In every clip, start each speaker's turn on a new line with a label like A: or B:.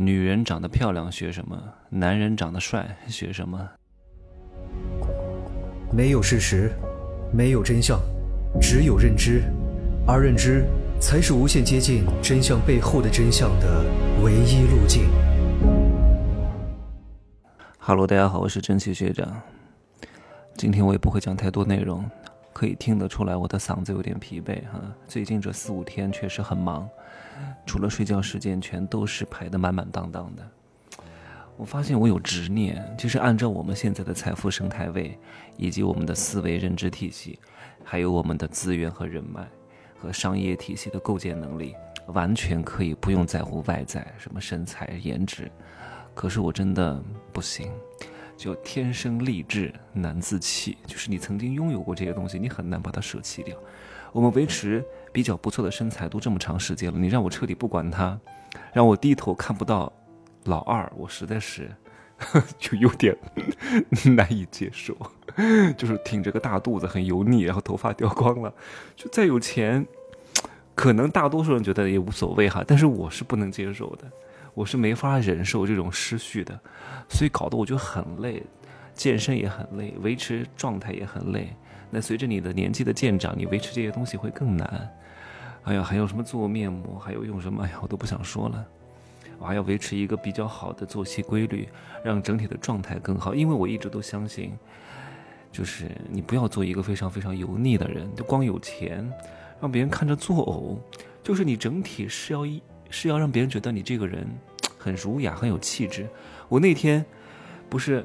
A: 女人长得漂亮学什么？男人长得帅学什么？
B: 没有事实，没有真相，只有认知，而认知才是无限接近真相背后的真相的唯一路径。
A: 哈喽，大家好，我是蒸汽学长。今天我也不会讲太多内容，可以听得出来我的嗓子有点疲惫哈。最近这四五天确实很忙。除了睡觉时间，全都是排得满满当当的。我发现我有执念，就是按照我们现在的财富生态位，以及我们的思维认知体系，还有我们的资源和人脉，和商业体系的构建能力，完全可以不用在乎外在什么身材颜值。可是我真的不行，就天生丽质难自弃，就是你曾经拥有过这些东西，你很难把它舍弃掉。我们维持比较不错的身材都这么长时间了，你让我彻底不管它，让我低头看不到老二，我实在是 就有点难以接受。就是挺着个大肚子很油腻，然后头发掉光了，就再有钱，可能大多数人觉得也无所谓哈，但是我是不能接受的，我是没法忍受这种失序的，所以搞得我就很累，健身也很累，维持状态也很累。那随着你的年纪的渐长，你维持这些东西会更难。哎呀，还有什么做面膜，还有用什么？哎呀，我都不想说了。我还要维持一个比较好的作息规律，让整体的状态更好。因为我一直都相信，就是你不要做一个非常非常油腻的人，就光有钱，让别人看着作呕。就是你整体是要一是要让别人觉得你这个人很儒雅，很有气质。我那天不是。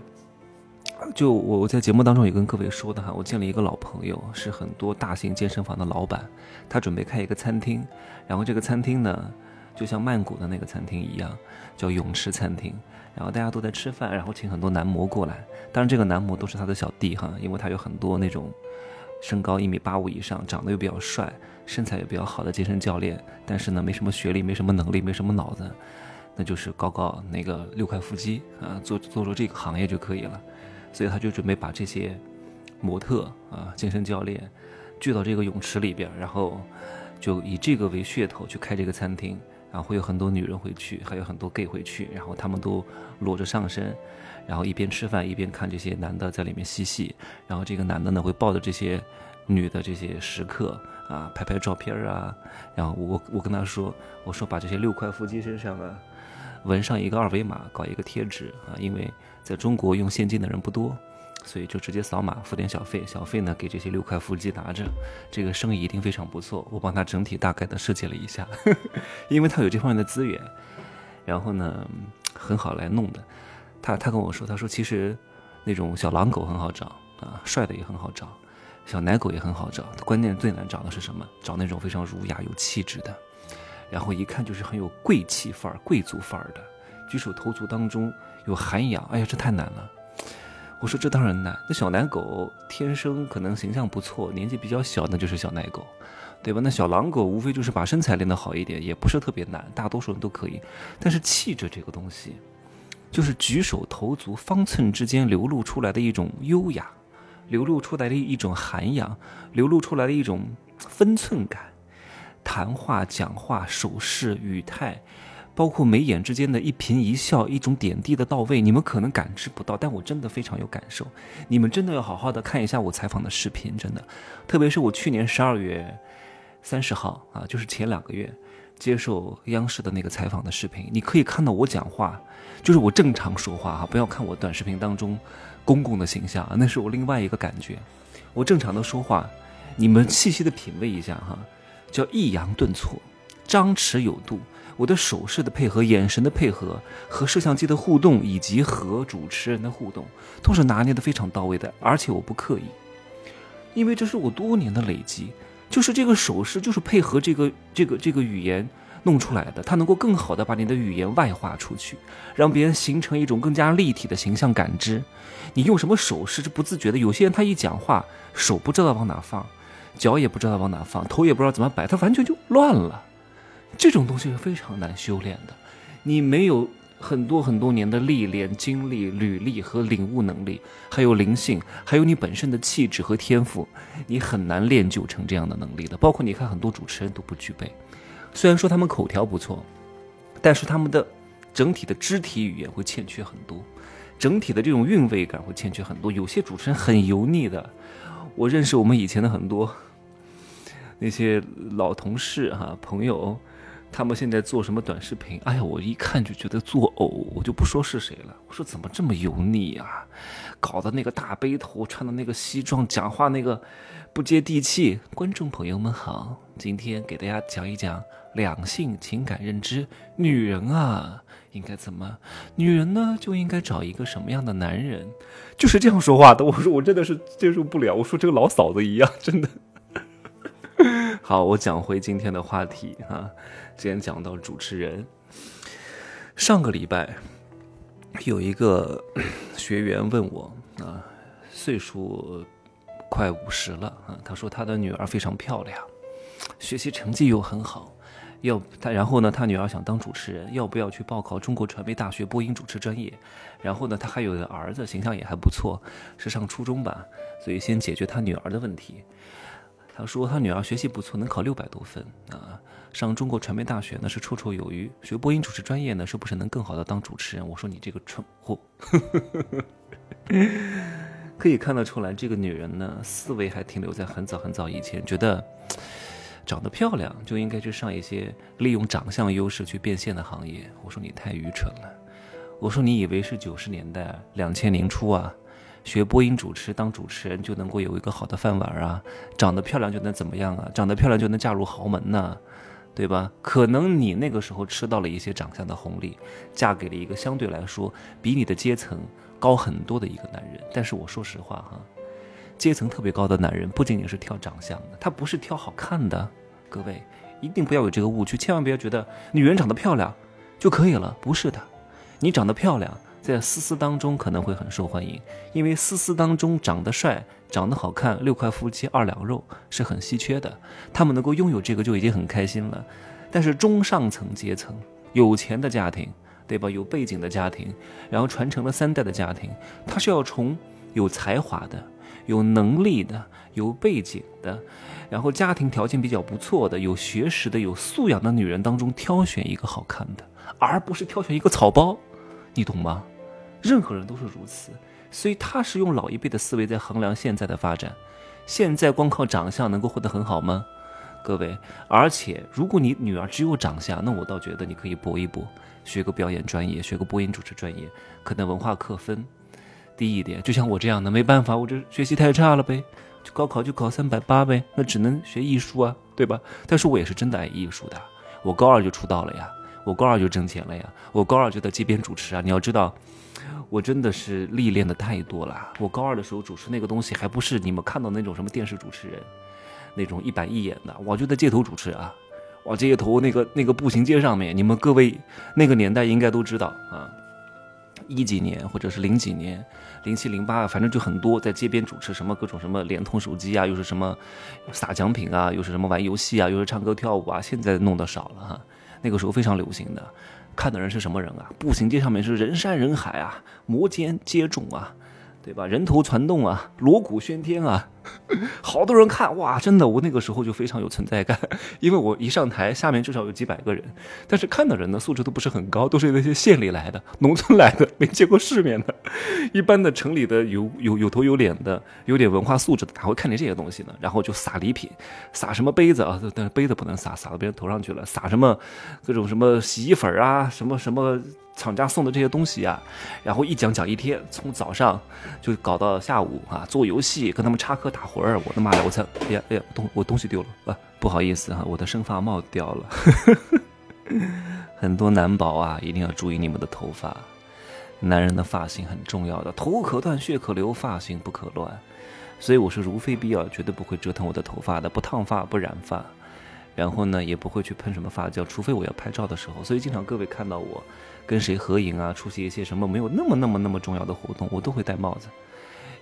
A: 就我我在节目当中也跟各位说的哈，我见了一个老朋友，是很多大型健身房的老板，他准备开一个餐厅，然后这个餐厅呢，就像曼谷的那个餐厅一样，叫泳池餐厅，然后大家都在吃饭，然后请很多男模过来，当然这个男模都是他的小弟哈，因为他有很多那种身高一米八五以上，长得又比较帅，身材也比较好的健身教练，但是呢没什么学历，没什么能力，没什么脑子，那就是搞搞那个六块腹肌啊，做做做这个行业就可以了。所以他就准备把这些模特啊、健身教练聚到这个泳池里边，然后就以这个为噱头去开这个餐厅，然后会有很多女人会去，还有很多 gay 会去，然后他们都裸着上身，然后一边吃饭一边看这些男的在里面嬉戏，然后这个男的呢会抱着这些女的这些食客啊拍拍照片啊，然后我我跟他说，我说把这些六块腹肌身上啊纹上一个二维码，搞一个贴纸啊，因为。在中国用现金的人不多，所以就直接扫码付点小费，小费呢给这些六块腹肌拿着，这个生意一定非常不错。我帮他整体大概的设计了一下，呵 呵因为他有这方面的资源，然后呢很好来弄的。他他跟我说，他说其实那种小狼狗很好找啊，帅的也很好找，小奶狗也很好找，关键最难找的是什么？找那种非常儒雅有气质的，然后一看就是很有贵气范儿、贵族范儿的。举手投足当中有涵养，哎呀，这太难了。我说这当然难。那小奶狗天生可能形象不错，年纪比较小，那就是小奶狗，对吧？那小狼狗无非就是把身材练得好一点，也不是特别难，大多数人都可以。但是气质这个东西，就是举手投足方寸之间流露出来的一种优雅，流露出来的一种涵养，流露出来的一种分寸感，谈话、讲话、手势、语态。包括眉眼之间的一颦一笑，一种点滴的到位，你们可能感知不到，但我真的非常有感受。你们真的要好好的看一下我采访的视频，真的，特别是我去年十二月三十号啊，就是前两个月接受央视的那个采访的视频，你可以看到我讲话，就是我正常说话哈，不要看我短视频当中公公的形象啊，那是我另外一个感觉。我正常的说话，你们细细的品味一下哈，叫抑扬顿挫，张弛有度。我的手势的配合、眼神的配合和摄像机的互动，以及和主持人的互动，都是拿捏的非常到位的。而且我不刻意，因为这是我多年的累积，就是这个手势就是配合这个这个这个语言弄出来的，它能够更好的把你的语言外化出去，让别人形成一种更加立体的形象感知。你用什么手势是不自觉的，有些人他一讲话，手不知道往哪放，脚也不知道往哪放，头也不知道怎么摆，他完全就乱了。这种东西是非常难修炼的，你没有很多很多年的历练、经历、履历和领悟能力，还有灵性，还有你本身的气质和天赋，你很难练就成这样的能力的。包括你看，很多主持人都不具备。虽然说他们口条不错，但是他们的整体的肢体语言会欠缺很多，整体的这种韵味感会欠缺很多。有些主持人很油腻的，我认识我们以前的很多那些老同事哈朋友。他们现在做什么短视频？哎呀，我一看就觉得作呕，我就不说是谁了。我说怎么这么油腻啊？搞的那个大背头，穿的那个西装，讲话那个不接地气。观众朋友们好，今天给大家讲一讲两性情感认知。女人啊，应该怎么？女人呢，就应该找一个什么样的男人？就是这样说话的。我说我真的是接受不了。我说这个老嫂子一样，真的。好，我讲回今天的话题哈。今天讲到主持人，上个礼拜有一个 学员问我啊，岁数快五十了啊，他说他的女儿非常漂亮，学习成绩又很好，要他然后呢，他女儿想当主持人，要不要去报考中国传媒大学播音主持专业？然后呢，他还有个儿子，形象也还不错，是上初中吧，所以先解决他女儿的问题。他说他女儿学习不错，能考六百多分啊。上中国传媒大学呢是绰绰有余，学播音主持专业呢是不是能更好的当主持人？我说你这个蠢货，可以看得出来，这个女人呢思维还停留在很早很早以前，觉得长得漂亮就应该去上一些利用长相优势去变现的行业。我说你太愚蠢了，我说你以为是九十年代两千年初啊，学播音主持当主持人就能够有一个好的饭碗啊，长得漂亮就能怎么样啊？长得漂亮就能嫁入豪门呢？对吧？可能你那个时候吃到了一些长相的红利，嫁给了一个相对来说比你的阶层高很多的一个男人。但是我说实话哈，阶层特别高的男人不仅仅是挑长相的，他不是挑好看的。各位一定不要有这个误区，千万不要觉得女人长得漂亮就可以了，不是的，你长得漂亮。在丝丝当中可能会很受欢迎，因为丝丝当中长得帅、长得好看、六块腹肌、二两肉是很稀缺的，他们能够拥有这个就已经很开心了。但是中上层阶层、有钱的家庭，对吧？有背景的家庭，然后传承了三代的家庭，他是要从有才华的、有能力的、有背景的，然后家庭条件比较不错的、有学识的、有素养的女人当中挑选一个好看的，而不是挑选一个草包，你懂吗？任何人都是如此，所以他是用老一辈的思维在衡量现在的发展。现在光靠长相能够活得很好吗？各位，而且如果你女儿只有长相，那我倒觉得你可以搏一搏，学个表演专业，学个播音主持专业，可能文化课分低一点。就像我这样的，没办法，我这学习太差了呗，就高考就考三百八呗，那只能学艺术啊，对吧？但是我也是真的爱艺术的，我高二就出道了呀，我高二就挣钱了呀，我高二就在街边主持啊，你要知道。我真的是历练的太多了。我高二的时候主持那个东西，还不是你们看到那种什么电视主持人，那种一板一眼的。我就在街头主持啊，哇，街头那个那个步行街上面，你们各位那个年代应该都知道啊，一几年或者是零几年，零七零八，反正就很多在街边主持什么各种什么联通手机啊，又是什么撒奖品啊，又是什么玩游戏啊，又是唱歌跳舞啊。现在弄得少了哈，那个时候非常流行的。看的人是什么人啊？步行街上面是人山人海啊，摩肩接踵啊，对吧？人头攒动啊，锣鼓喧天啊。好多人看哇，真的，我那个时候就非常有存在感，因为我一上台，下面至少有几百个人，但是看的人呢素质都不是很高，都是那些县里来的、农村来的、没见过世面的，一般的城里的有有有头有脸的、有点文化素质的，哪会看见这些东西呢？然后就撒礼品，撒什么杯子啊？但杯子不能撒，撒到别人头上去了。撒什么各种什么洗衣粉啊，什么什么。厂家送的这些东西啊，然后一讲讲一天，从早上就搞到下午啊，做游戏，跟他们插科打活儿。我的妈呀！我才！哎呀哎呀，东我东西丢了啊！不好意思哈，我的生发帽掉了。很多男宝啊，一定要注意你们的头发。男人的发型很重要的，头可断，血可流，发型不可乱。所以我是如非必要，绝对不会折腾我的头发的，不烫发，不染发。然后呢，也不会去喷什么发胶，除非我要拍照的时候。所以经常各位看到我。跟谁合影啊？出席一些什么没有那么那么那么重要的活动，我都会戴帽子，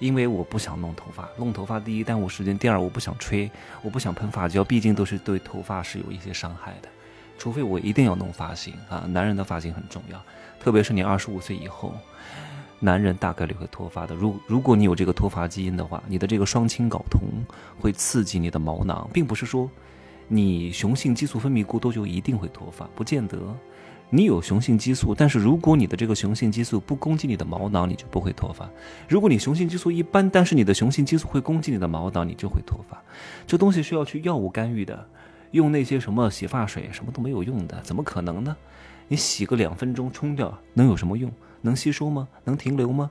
A: 因为我不想弄头发。弄头发第一耽误时间，第二我不想吹，我不想喷发胶，毕竟都是对头发是有一些伤害的。除非我一定要弄发型啊，男人的发型很重要，特别是你二十五岁以后，男人大概率会脱发的。如如果你有这个脱发基因的话，你的这个双氢睾酮会刺激你的毛囊，并不是说你雄性激素分泌过多就一定会脱发，不见得。你有雄性激素，但是如果你的这个雄性激素不攻击你的毛囊，你就不会脱发；如果你雄性激素一般，但是你的雄性激素会攻击你的毛囊，你就会脱发。这东西需要去药物干预的，用那些什么洗发水什么都没有用的，怎么可能呢？你洗个两分钟冲掉，能有什么用？能吸收吗？能停留吗？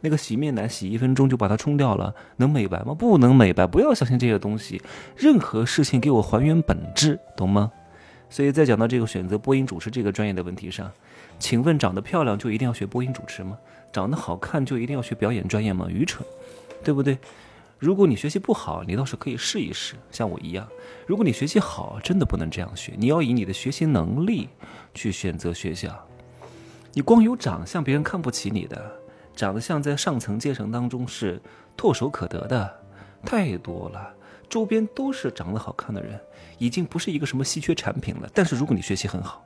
A: 那个洗面奶洗一分钟就把它冲掉了，能美白吗？不能美白。不要相信这些东西，任何事情给我还原本质，懂吗？所以在讲到这个选择播音主持这个专业的问题上，请问长得漂亮就一定要学播音主持吗？长得好看就一定要学表演专业吗？愚蠢，对不对？如果你学习不好，你倒是可以试一试，像我一样。如果你学习好，真的不能这样学，你要以你的学习能力去选择学校。你光有长相，别人看不起你的。长得像在上层阶层当中是唾手可得的，太多了，周边都是长得好看的人，已经不是一个什么稀缺产品了。但是如果你学习很好，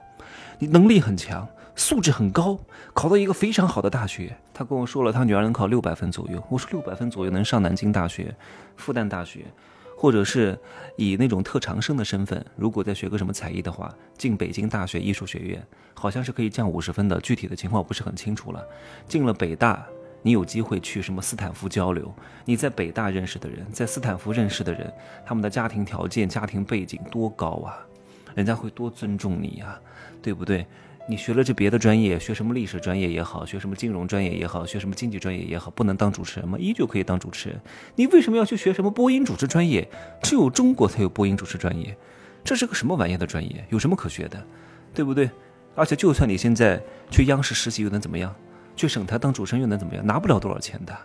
A: 你能力很强，素质很高，考到一个非常好的大学，他跟我说了，他女儿能考六百分左右。我说六百分左右能上南京大学、复旦大学。或者是以那种特长生的身份，如果再学个什么才艺的话，进北京大学艺术学院，好像是可以降五十分的。具体的情况我不是很清楚了。进了北大，你有机会去什么斯坦福交流？你在北大认识的人，在斯坦福认识的人，他们的家庭条件、家庭背景多高啊？人家会多尊重你呀，对不对？你学了这别的专业，学什么历史专业也好，学什么金融专业也好，学什么经济专业也好，不能当主持人吗？依旧可以当主持人。你为什么要去学什么播音主持专业？只有中国才有播音主持专业，这是个什么玩意儿的专业？有什么可学的，对不对？而且就算你现在去央视实习又能怎么样？去省台当主持人又能怎么样？拿不了多少钱的，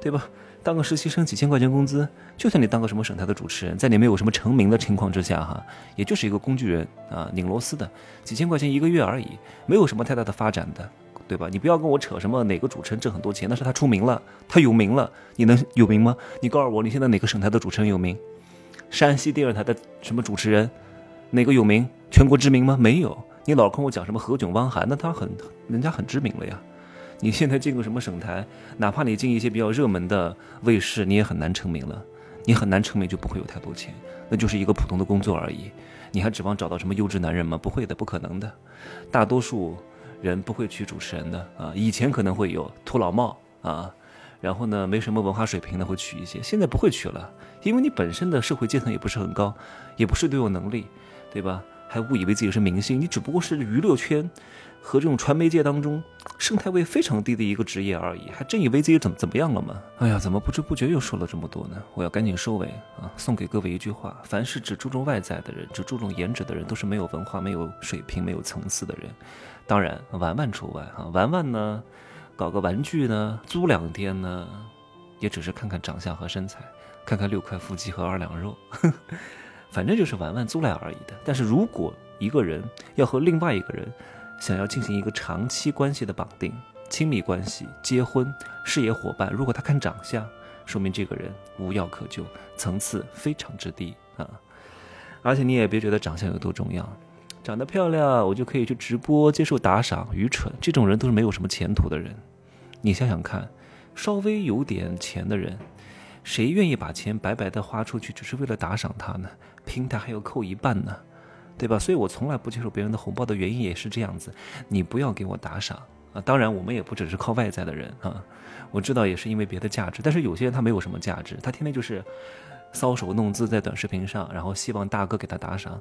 A: 对吧？当个实习生几千块钱工资，就算你当个什么省台的主持人，在你没有什么成名的情况之下，哈，也就是一个工具人啊，拧螺丝的，几千块钱一个月而已，没有什么太大的发展的，对吧？你不要跟我扯什么哪个主持人挣很多钱，那是他出名了，他有名了，你能有名吗？你告诉我，你现在哪个省台的主持人有名？山西电视台的什么主持人，哪个有名？全国知名吗？没有。你老跟我讲什么何炅、汪涵，那他很人家很知名了呀。你现在进个什么省台，哪怕你进一些比较热门的卫视，你也很难成名了。你很难成名，就不会有太多钱，那就是一个普通的工作而已。你还指望找到什么优质男人吗？不会的，不可能的。大多数人不会娶主持人的啊。以前可能会有秃老帽啊，然后呢，没什么文化水平的会娶一些，现在不会娶了，因为你本身的社会阶层也不是很高，也不是都有能力，对吧？还误以为自己是明星，你只不过是娱乐圈。和这种传媒界当中生态位非常低的一个职业而已，还真以为自己怎么怎么样了吗？哎呀，怎么不知不觉又说了这么多呢？我要赶紧收尾啊！送给各位一句话：凡是只注重外在的人，只注重颜值的人，都是没有文化、没有水平、没有层次的人。当然，玩玩除外啊！玩玩呢，搞个玩具呢，租两天呢，也只是看看长相和身材，看看六块腹肌和二两肉，反正就是玩玩租来而已的。但是如果一个人要和另外一个人，想要进行一个长期关系的绑定、亲密关系、结婚、事业伙伴，如果他看长相，说明这个人无药可救，层次非常之低啊！而且你也别觉得长相有多重要，长得漂亮我就可以去直播接受打赏，愚蠢！这种人都是没有什么前途的人。你想想看，稍微有点钱的人，谁愿意把钱白白的花出去，只是为了打赏他呢？平台还要扣一半呢。对吧？所以我从来不接受别人的红包的原因也是这样子，你不要给我打赏啊！当然，我们也不只是靠外在的人啊，我知道也是因为别的价值。但是有些人他没有什么价值，他天天就是搔首弄姿在短视频上，然后希望大哥给他打赏。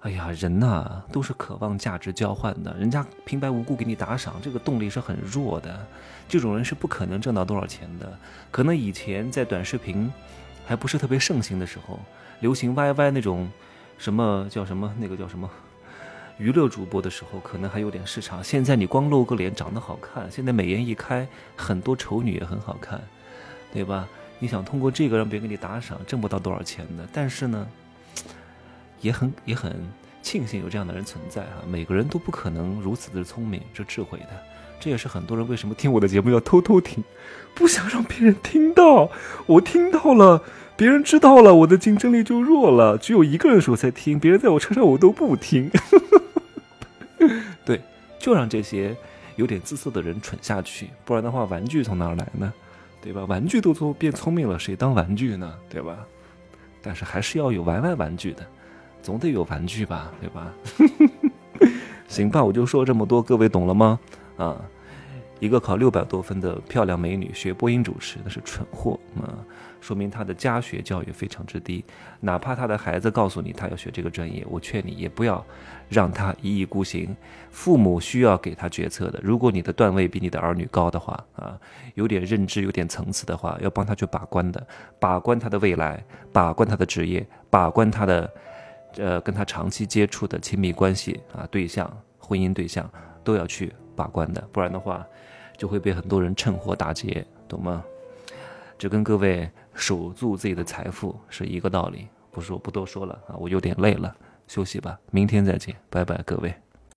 A: 哎呀，人呐都是渴望价值交换的，人家平白无故给你打赏，这个动力是很弱的。这种人是不可能挣到多少钱的。可能以前在短视频还不是特别盛行的时候，流行 YY 那种。什么叫什么？那个叫什么？娱乐主播的时候可能还有点市场。现在你光露个脸，长得好看，现在美颜一开，很多丑女也很好看，对吧？你想通过这个让别人给你打赏，挣不到多少钱的。但是呢，也很也很庆幸有这样的人存在啊。每个人都不可能如此的聪明、这智慧的。这也是很多人为什么听我的节目要偷偷听，不想让别人听到。我听到了。别人知道了，我的竞争力就弱了。只有一个人说才听，别人在我车上我都不听。对，就让这些有点自私的人蠢下去，不然的话，玩具从哪儿来呢？对吧？玩具都做变聪明了，谁当玩具呢？对吧？但是还是要有玩玩玩具的，总得有玩具吧？对吧？行吧，我就说这么多，各位懂了吗？啊，一个考六百多分的漂亮美女学播音主持，那是蠢货啊！说明她的家学教育非常之低。哪怕她的孩子告诉你她要学这个专业，我劝你也不要让她一意孤行。父母需要给她决策的。如果你的段位比你的儿女高的话啊，有点认知、有点层次的话，要帮她去把关的，把关她的未来，把关她的职业，把关她的呃跟她长期接触的亲密关系啊对象、婚姻对象都要去把关的，不然的话就会被很多人趁火打劫，懂吗？就跟各位守住自己的财富是一个道理。不说不多说了啊，我有点累了，休息吧，明天再见，拜拜，各位。